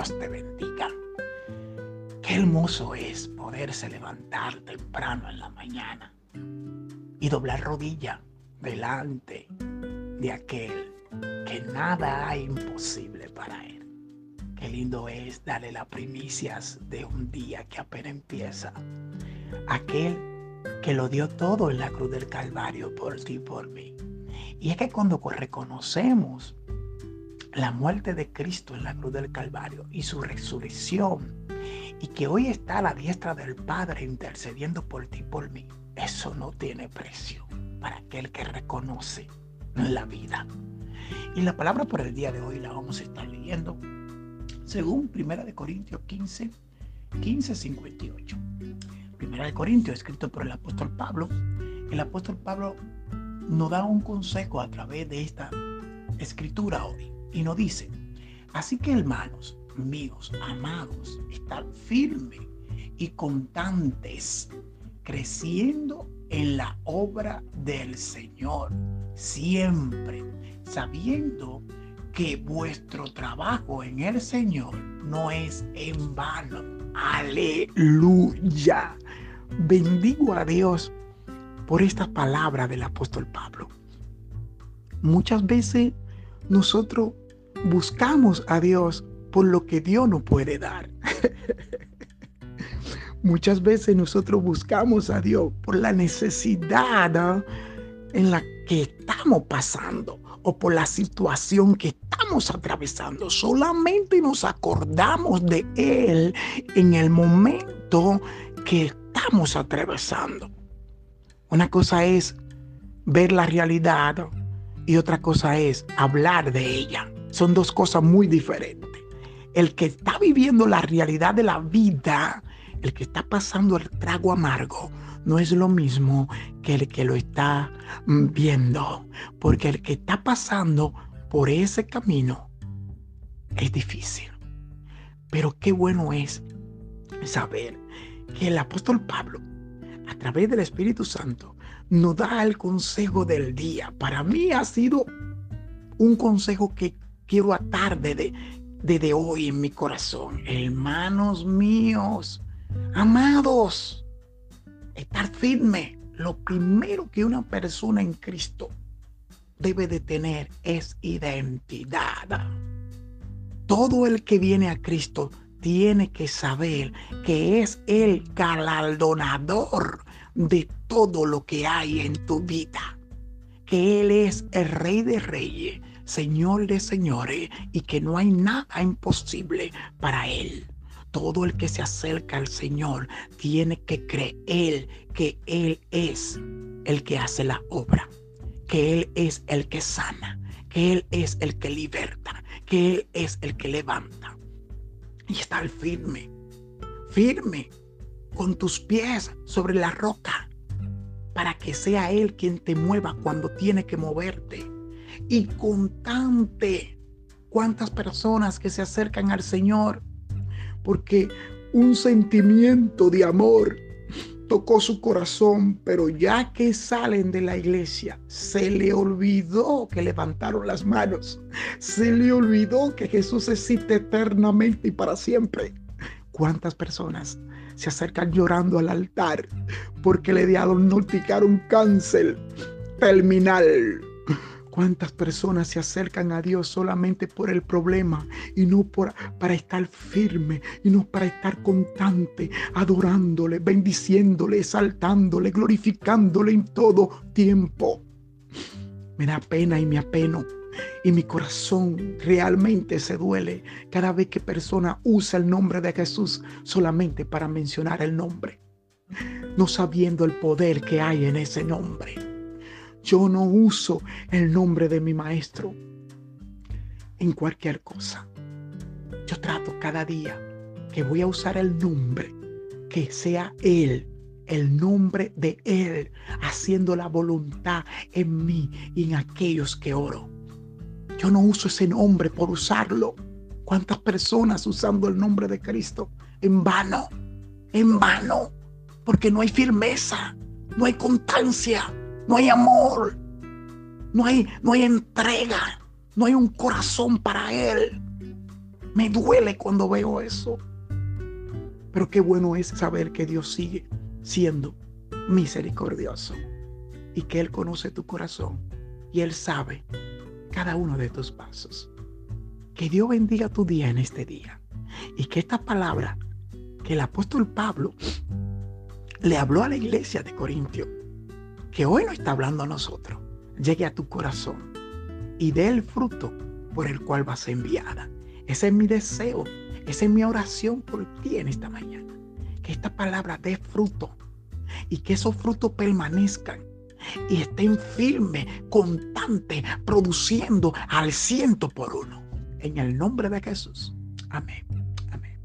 Dios te bendiga. Qué hermoso es poderse levantar temprano en la mañana y doblar rodilla delante de aquel que nada hay imposible para él. Qué lindo es darle las primicias de un día que apenas empieza. Aquel que lo dio todo en la cruz del Calvario por ti y por mí. Y es que cuando reconocemos la muerte de Cristo en la cruz del Calvario y su resurrección, y que hoy está a la diestra del Padre intercediendo por ti y por mí, eso no tiene precio para aquel que reconoce la vida. Y la palabra por el día de hoy la vamos a estar leyendo según 1 de Corintios 15, 15, 58. Primera de Corintios, escrito por el apóstol Pablo. El apóstol Pablo nos da un consejo a través de esta escritura hoy y nos dice, así que hermanos míos, amados, estar firmes y constantes, creciendo en la obra del Señor, siempre sabiendo que vuestro trabajo en el Señor no es en vano. Aleluya. Bendigo a Dios por esta palabra del apóstol Pablo. Muchas veces nosotros buscamos a Dios por lo que Dios no puede dar. Muchas veces nosotros buscamos a Dios por la necesidad en la que estamos pasando o por la situación que estamos atravesando. Solamente nos acordamos de Él en el momento que estamos atravesando. Una cosa es ver la realidad y otra cosa es hablar de ella. Son dos cosas muy diferentes. El que está viviendo la realidad de la vida, el que está pasando el trago amargo, no es lo mismo que el que lo está mm, viendo, porque el que está pasando por ese camino es difícil. Pero qué bueno es saber que el apóstol Pablo, a través del Espíritu Santo, nos da el consejo del día. Para mí ha sido un consejo que quiero atar desde, hoy en mi corazón. Hermanos míos, amados, estar firme. Lo primero que una persona en Cristo debe de tener es identidad. Todo el que viene a Cristo tiene que saber que es el galardonador de todo lo que hay en tu vida. Que Él es el Rey de Reyes, Señor de Señores y que no hay nada imposible para Él. Todo el que se acerca al Señor tiene que creer que Él es el que hace la obra, que Él es el que sana, que Él es el que liberta, que Él es el que levanta. Y estar firme, firme, con tus pies sobre la roca, para que sea Él quien te mueva cuando tiene que moverte. Y constante, cuántas personas que se acercan al Señor porque un sentimiento de amor tocó su corazón, pero ya que salen de la iglesia, se le olvidó que levantaron las manos, se le olvidó que Jesús existe eternamente y para siempre. ¿Cuántas personas se acercan llorando al altar porque le diagnosticaron cáncer terminal? ¿Cuántas personas se acercan a Dios solamente por el problema y no por, para estar firme y no para estar constante, adorándole, bendiciéndole, exaltándole, glorificándole en todo tiempo? Me da pena y me apeno y mi corazón realmente se duele cada vez que persona usa el nombre de Jesús solamente para mencionar el nombre, no sabiendo el poder que hay en ese nombre. Yo no uso el nombre de mi maestro en cualquier cosa. Yo trato cada día que voy a usar el nombre, que sea Él, el nombre de Él, haciendo la voluntad en mí y en aquellos que oro. Yo no uso ese nombre por usarlo. ¿Cuántas personas usando el nombre de Cristo? En vano, en vano, porque no hay firmeza, no hay constancia, no hay amor, no hay, no hay entrega, no hay un corazón para Él. Me duele cuando veo eso. Pero qué bueno es saber que Dios sigue siendo misericordioso y que Él conoce tu corazón y Él sabe cada uno de tus pasos. Que Dios bendiga tu día en este día y que esta palabra que el apóstol Pablo le habló a la iglesia de Corintio, que hoy no está hablando a nosotros, llegue a tu corazón y dé el fruto por el cual vas enviada. Ese es mi deseo, esa es mi oración por ti en esta mañana. Que esta palabra dé fruto y que esos frutos permanezcan y estén firmes, constantes, produciendo al ciento por uno. En el nombre de Jesús. Amén. Amén.